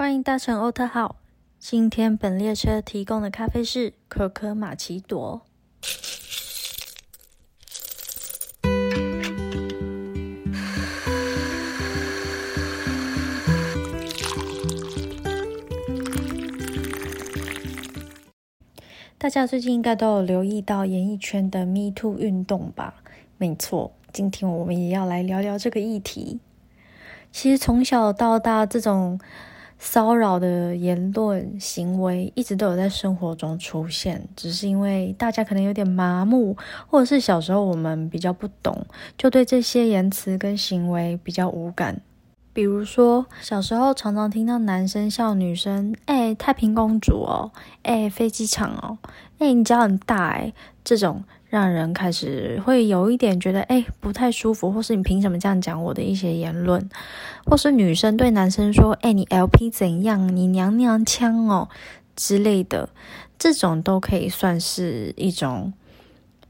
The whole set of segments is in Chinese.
欢迎搭乘欧特号。今天本列车提供的咖啡是可可玛奇朵。大家最近应该都有留意到演艺圈的 Me Too 运动吧？没错，今天我们也要来聊聊这个议题。其实从小到大，这种骚扰的言论行为一直都有在生活中出现，只是因为大家可能有点麻木，或者是小时候我们比较不懂，就对这些言辞跟行为比较无感。比如说，小时候常常听到男生笑女生：“哎，太平公主哦，哎，飞机场哦，哎，你脚很大哎。”这种让人开始会有一点觉得哎不太舒服，或是你凭什么这样讲我的一些言论，或是女生对男生说：“哎，你 LP 怎样？你娘娘腔哦之类的。”这种都可以算是一种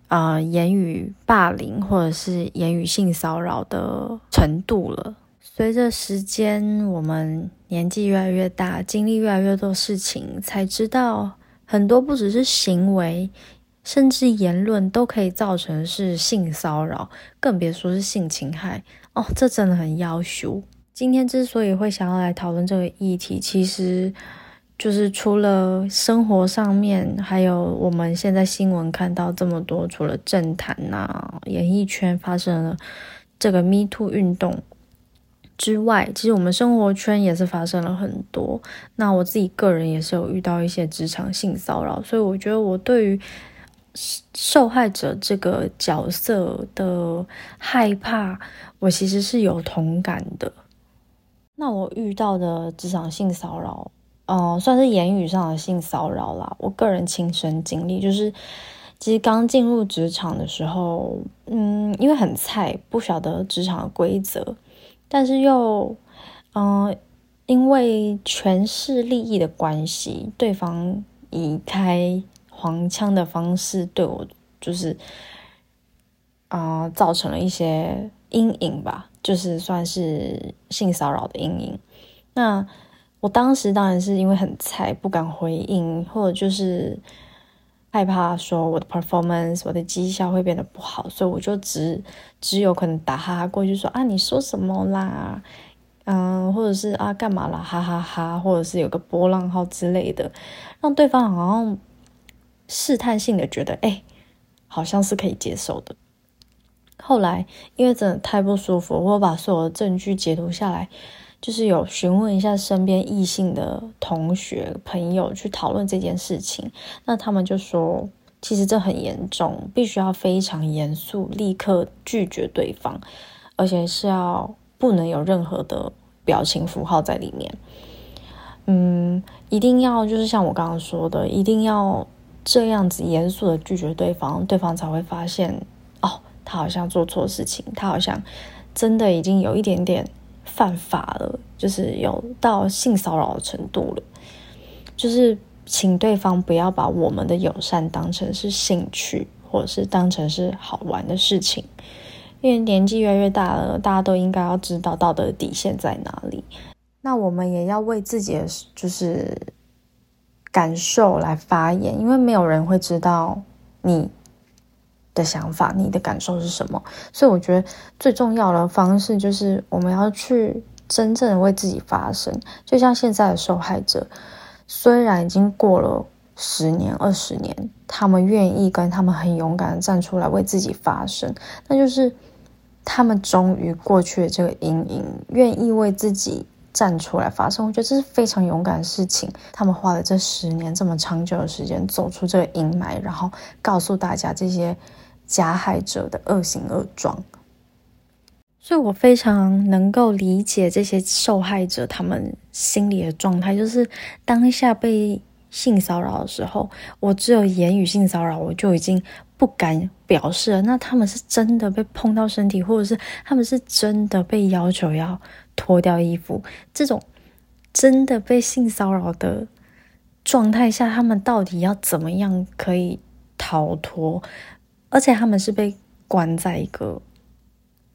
呃言语霸凌或者是言语性骚扰的程度了。随着时间，我们年纪越来越大，经历越来越多事情，才知道很多不只是行为，甚至言论都可以造成是性骚扰，更别说是性侵害哦。这真的很要羞。今天之所以会想要来讨论这个议题，其实就是除了生活上面，还有我们现在新闻看到这么多，除了政坛呐、演艺圈发生了这个 Me Too 运动。之外，其实我们生活圈也是发生了很多。那我自己个人也是有遇到一些职场性骚扰，所以我觉得我对于受害者这个角色的害怕，我其实是有同感的。那我遇到的职场性骚扰，嗯，算是言语上的性骚扰啦。我个人亲身经历，就是其实刚进入职场的时候，嗯，因为很菜，不晓得职场的规则。但是又，嗯，因为权势利益的关系，对方移开黄腔的方式对我，就是，啊，造成了一些阴影吧，就是算是性骚扰的阴影。那我当时当然是因为很菜，不敢回应，或者就是害怕说我的 performance，我的绩效会变得不好，所以我就只。只有可能打哈哈过去说啊，你说什么啦？嗯，或者是啊，干嘛啦？哈哈哈，或者是有个波浪号之类的，让对方好像试探性的觉得，哎，好像是可以接受的。后来因为真的太不舒服，我把所有的证据截图下来，就是有询问一下身边异性的同学朋友去讨论这件事情，那他们就说。其实这很严重，必须要非常严肃，立刻拒绝对方，而且是要不能有任何的表情符号在里面。嗯，一定要就是像我刚刚说的，一定要这样子严肃的拒绝对方，对方才会发现哦，他好像做错事情，他好像真的已经有一点点犯法了，就是有到性骚扰的程度了，就是。请对方不要把我们的友善当成是兴趣，或者是当成是好玩的事情，因为年纪越来越大了，大家都应该要知道道德底线在哪里。那我们也要为自己的就是感受来发言，因为没有人会知道你的想法、你的感受是什么。所以我觉得最重要的方式就是我们要去真正的为自己发声，就像现在的受害者。虽然已经过了十年、二十年，他们愿意跟他们很勇敢的站出来为自己发声，那就是他们终于过去了这个阴影，愿意为自己站出来发声。我觉得这是非常勇敢的事情。他们花了这十年这么长久的时间走出这个阴霾，然后告诉大家这些加害者的恶行恶状。所以我非常能够理解这些受害者他们心里的状态，就是当下被性骚扰的时候，我只有言语性骚扰，我就已经不敢表示了。那他们是真的被碰到身体，或者是他们是真的被要求要脱掉衣服，这种真的被性骚扰的状态下，他们到底要怎么样可以逃脱？而且他们是被关在一个。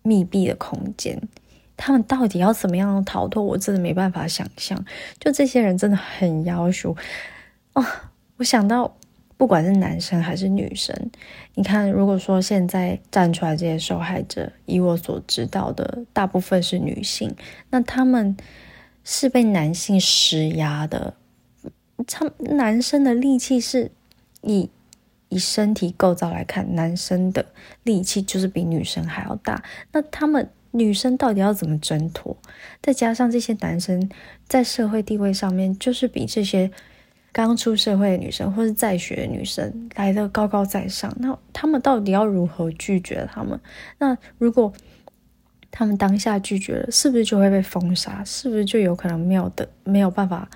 密闭的空间，他们到底要怎么样逃脱？我真的没办法想象。就这些人真的很要求啊！我想到，不管是男生还是女生，你看，如果说现在站出来这些受害者，以我所知道的，大部分是女性，那他们是被男性施压的。他男生的力气是以以身体构造来看，男生的力气就是比女生还要大。那他们。女生到底要怎么挣脱？再加上这些男生在社会地位上面，就是比这些刚出社会的女生或是在学的女生来的高高在上。那他们到底要如何拒绝他们？那如果他们当下拒绝了，是不是就会被封杀？是不是就有可能没有的没有办法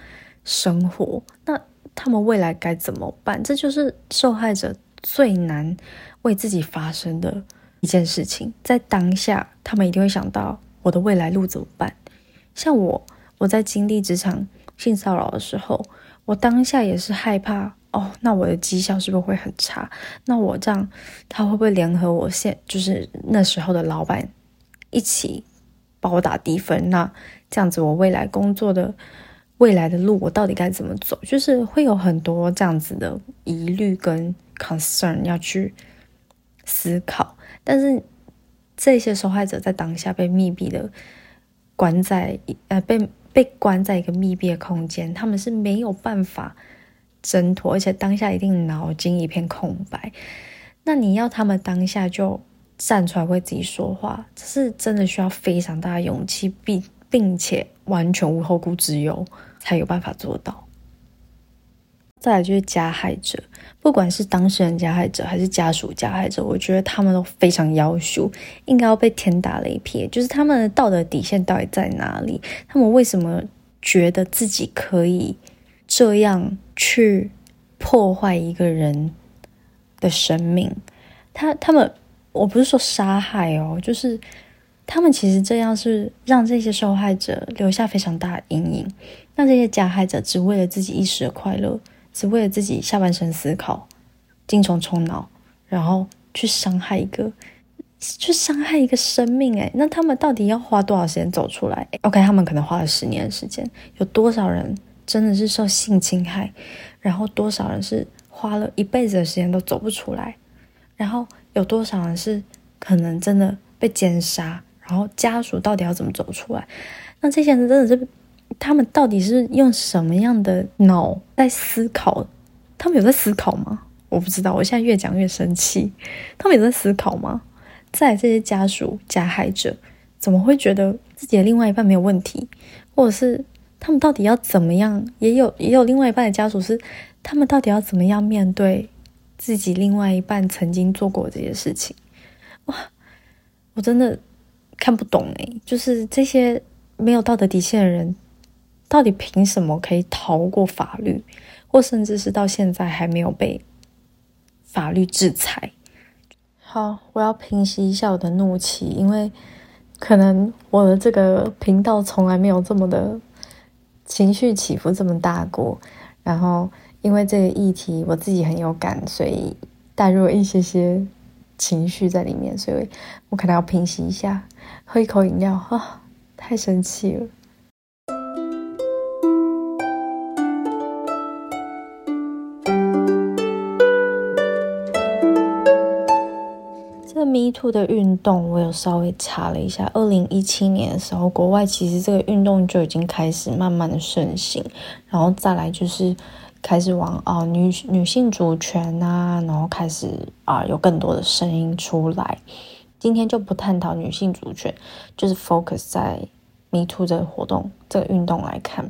生活？那他们未来该怎么办？这就是受害者最难为自己发声的。一件事情，在当下，他们一定会想到我的未来路怎么办。像我，我在经历职场性骚扰的时候，我当下也是害怕哦，那我的绩效是不是会很差？那我这样，他会不会联合我现就是那时候的老板一起帮我打低分？那这样子，我未来工作的未来的路，我到底该怎么走？就是会有很多这样子的疑虑跟 concern 要去思考。但是这些受害者在当下被密闭的关在呃被被关在一个密闭的空间，他们是没有办法挣脱，而且当下一定脑筋一片空白。那你要他们当下就站出来为自己说话，这是真的需要非常大的勇气，并并且完全无后顾之忧才有办法做到。再来就是加害者，不管是当事人加害者还是家属加害者，我觉得他们都非常要求，应该要被天打雷劈。就是他们的道德底线到底在哪里？他们为什么觉得自己可以这样去破坏一个人的生命？他他们，我不是说杀害哦，就是他们其实这样是让这些受害者留下非常大的阴影，让这些加害者只为了自己一时的快乐。只为了自己下半身思考，精虫充脑，然后去伤害一个，去伤害一个生命。哎，那他们到底要花多少时间走出来？OK，他们可能花了十年的时间。有多少人真的是受性侵害？然后多少人是花了一辈子的时间都走不出来？然后有多少人是可能真的被奸杀？然后家属到底要怎么走出来？那这些人真的是。他们到底是用什么样的脑在思考？他们有在思考吗？我不知道。我现在越讲越生气。他们有在思考吗？在这些家属加害者怎么会觉得自己的另外一半没有问题？或者是他们到底要怎么样？也有也有另外一半的家属是他们到底要怎么样面对自己另外一半曾经做过这些事情？哇，我真的看不懂诶，就是这些没有道德底线的人。到底凭什么可以逃过法律，或甚至是到现在还没有被法律制裁？好，我要平息一下我的怒气，因为可能我的这个频道从来没有这么的情绪起伏这么大过。然后因为这个议题我自己很有感，所以带入了一些些情绪在里面，所以我可能要平息一下，喝一口饮料啊，太生气了。Two 的运动，我有稍微查了一下。二零一七年的时候，国外其实这个运动就已经开始慢慢的盛行，然后再来就是开始往啊女女性主权啊，然后开始啊有更多的声音出来。今天就不探讨女性主权，就是 focus 在 Me Too 这个活动、这个运动来看。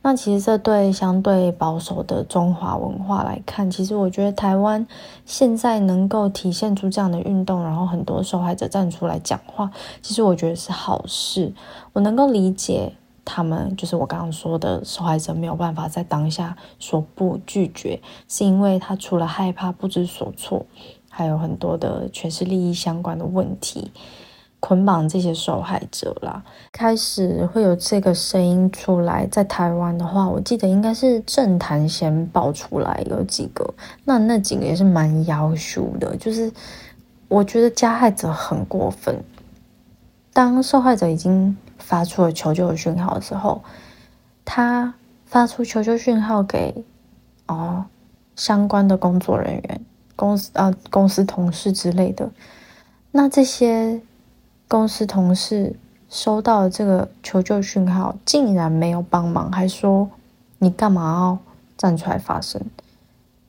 那其实这对相对保守的中华文化来看，其实我觉得台湾现在能够体现出这样的运动，然后很多受害者站出来讲话，其实我觉得是好事。我能够理解他们，就是我刚刚说的受害者没有办法在当下说不拒绝，是因为他除了害怕不知所措，还有很多的全是利益相关的问题。捆绑这些受害者啦，开始会有这个声音出来。在台湾的话，我记得应该是政坛先爆出来有几个，那那几个也是蛮妖羞的。就是我觉得加害者很过分，当受害者已经发出了求救的讯号的时候，他发出求救讯号给哦相关的工作人员、公司啊公司同事之类的。那这些公司同事收到了这个求救讯号，竟然没有帮忙，还说你干嘛要站出来发声？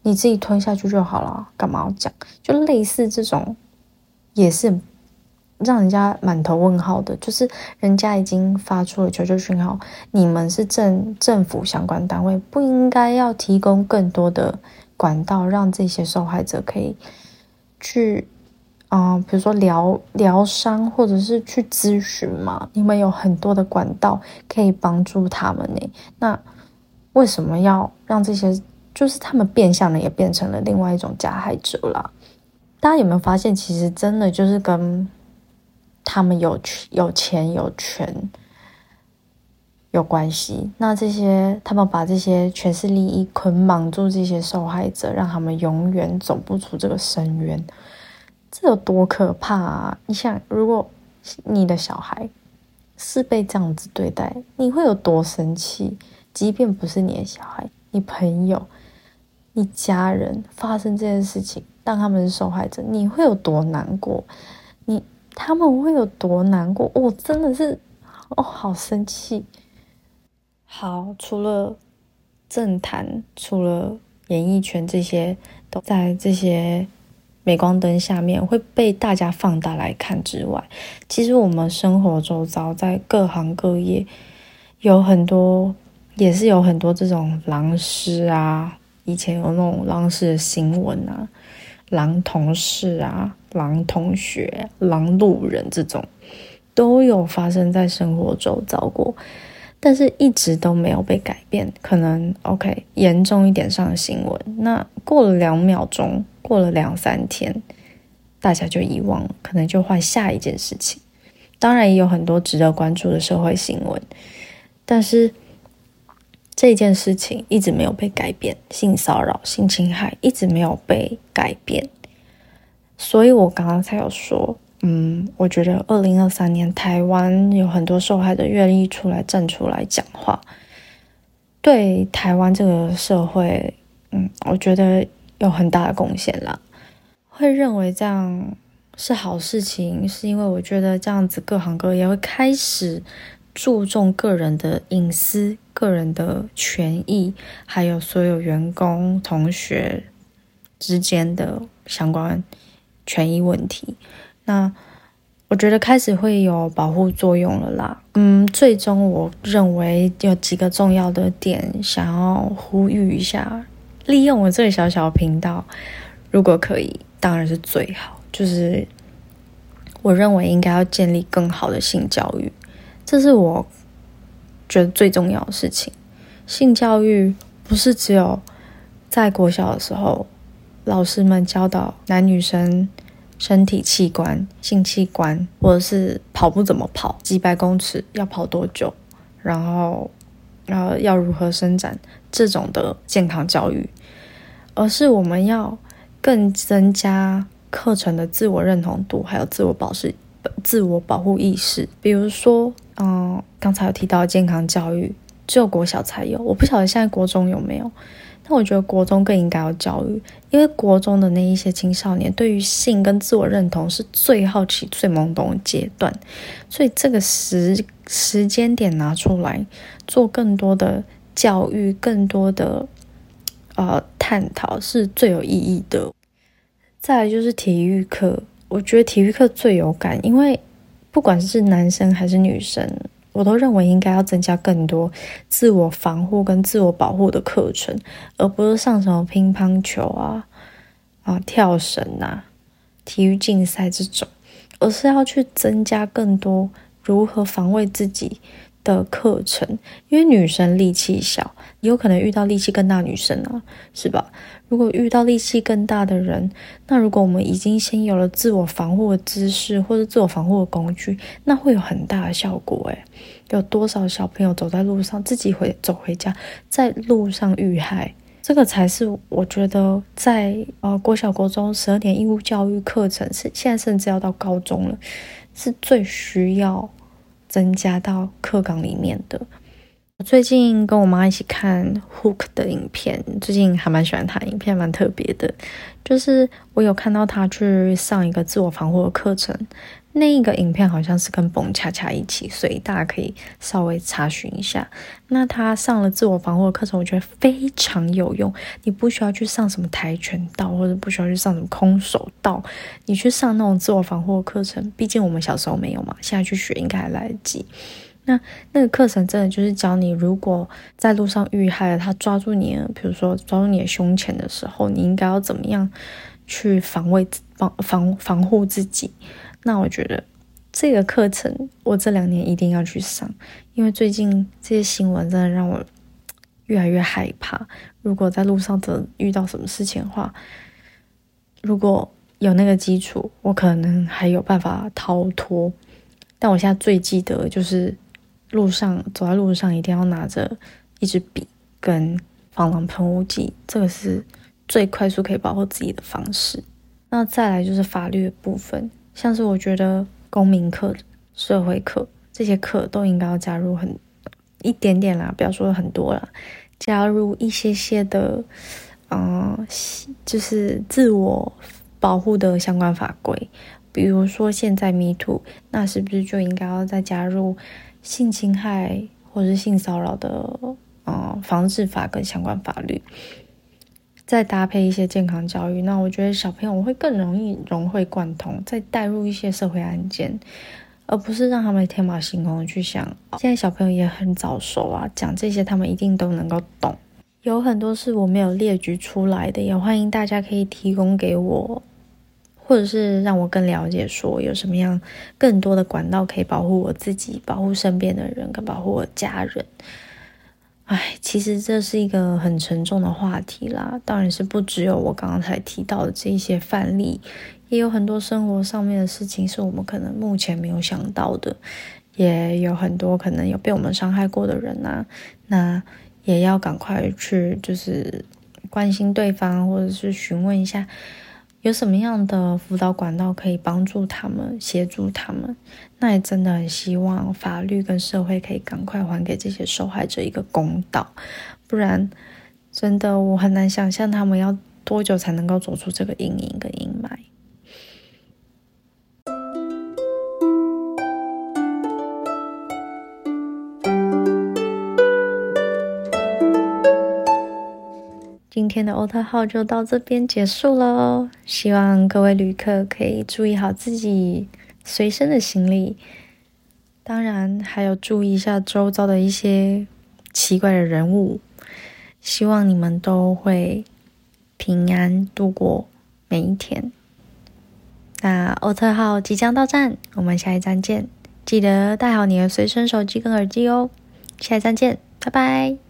你自己吞下去就好了，干嘛要讲？就类似这种，也是让人家满头问号的。就是人家已经发出了求救讯号，你们是政政府相关单位，不应该要提供更多的管道，让这些受害者可以去，啊，比如说疗疗伤，或者是去咨询嘛？你们有很多的管道可以帮助他们呢。那为什么要让这些？就是他们变相的也变成了另外一种加害者了。大家有没有发现，其实真的就是跟他们有有钱有权有关系？那这些他们把这些权势利益捆绑住这些受害者，让他们永远走不出这个深渊，这有多可怕啊！你想，如果你的小孩是被这样子对待，你会有多生气？即便不是你的小孩，你朋友。你家人发生这件事情，当他们是受害者，你会有多难过？你他们会有多难过？我真的是哦，好生气。好，除了政坛，除了演艺圈，这些都在这些镁光灯下面会被大家放大来看之外，其实我们生活周遭，在各行各业，有很多也是有很多这种狼师啊。以前有那种狼式的新闻啊，狼同事啊，狼同学，狼路人这种，都有发生在生活周遭过，但是一直都没有被改变。可能 OK 严重一点上的新闻，那过了两秒钟，过了两三天，大家就遗忘了，可能就换下一件事情。当然也有很多值得关注的社会新闻，但是。这件事情一直没有被改变，性骚扰、性侵害一直没有被改变，所以我刚刚才有说，嗯，我觉得二零二三年台湾有很多受害者愿意出来站出来讲话，对台湾这个社会，嗯，我觉得有很大的贡献啦。会认为这样是好事情，是因为我觉得这样子各行各业会开始。注重个人的隐私、个人的权益，还有所有员工、同学之间的相关权益问题。那我觉得开始会有保护作用了啦。嗯，最终我认为有几个重要的点想要呼吁一下，利用我这个小小频道，如果可以，当然是最好。就是我认为应该要建立更好的性教育。这是我觉得最重要的事情。性教育不是只有在国小的时候，老师们教导男女生身体器官、性器官，或者是跑步怎么跑，几百公尺要跑多久，然后然后要如何伸展这种的健康教育，而是我们要更增加课程的自我认同度，还有自我保持、自我保护意识，比如说。嗯，刚才有提到健康教育，只有国小才有，我不晓得现在国中有没有。但我觉得国中更应该要教育，因为国中的那一些青少年对于性跟自我认同是最好奇、最懵懂的阶段，所以这个时时间点拿出来做更多的教育、更多的呃探讨是最有意义的。再来就是体育课，我觉得体育课最有感，因为。不管是男生还是女生，我都认为应该要增加更多自我防护跟自我保护的课程，而不是上什么乒乓球啊、啊跳绳啊、体育竞赛这种，而是要去增加更多如何防卫自己的课程。因为女生力气小，有可能遇到力气更大女生啊，是吧？如果遇到力气更大的人，那如果我们已经先有了自我防护的姿势或者自我防护的工具，那会有很大的效果。诶，有多少小朋友走在路上自己回走回家，在路上遇害？这个才是我觉得在呃国小国中十二年义务教育课程是现在甚至要到高中了，是最需要增加到课纲里面的。我最近跟我妈一起看 Hook 的影片，最近还蛮喜欢他影片，蛮特别的。就是我有看到他去上一个自我防护的课程，那一个影片好像是跟蹦恰恰一起，所以大家可以稍微查询一下。那他上了自我防护的课程，我觉得非常有用。你不需要去上什么跆拳道，或者不需要去上什么空手道，你去上那种自我防护的课程，毕竟我们小时候没有嘛，现在去学应该还来得及。那那个课程真的就是教你，如果在路上遇害了，他抓住你，比如说抓住你的胸前的时候，你应该要怎么样去防卫、防防防护自己？那我觉得这个课程我这两年一定要去上，因为最近这些新闻真的让我越来越害怕。如果在路上的遇到什么事情的话，如果有那个基础，我可能还有办法逃脱。但我现在最记得就是。路上走在路上一定要拿着一支笔跟防狼喷雾剂，这个是最快速可以保护自己的方式。那再来就是法律的部分，像是我觉得公民课、社会课这些课都应该要加入很一点点啦，不要说很多啦，加入一些些的，嗯，就是自我保护的相关法规。比如说现在 Me Too，那是不是就应该要再加入？性侵害或者是性骚扰的，呃，防治法跟相关法律，再搭配一些健康教育，那我觉得小朋友会更容易融会贯通，再带入一些社会案件，而不是让他们天马行空的去想。现在小朋友也很早熟啊，讲这些他们一定都能够懂。有很多是我没有列举出来的，也欢迎大家可以提供给我。或者是让我更了解，说有什么样更多的管道可以保护我自己、保护身边的人、跟保护我家人。哎，其实这是一个很沉重的话题啦。当然是不只有我刚刚才提到的这些范例，也有很多生活上面的事情是我们可能目前没有想到的，也有很多可能有被我们伤害过的人呐。那也要赶快去就是关心对方，或者是询问一下。有什么样的辅导管道可以帮助他们、协助他们？那也真的很希望法律跟社会可以赶快还给这些受害者一个公道，不然真的我很难想象他们要多久才能够走出这个阴影跟阴霾。今天的欧特号就到这边结束了，希望各位旅客可以注意好自己随身的行李，当然还有注意一下周遭的一些奇怪的人物。希望你们都会平安度过每一天。那欧特号即将到站，我们下一站见，记得带好你的随身手机跟耳机哦。下一站见，拜拜。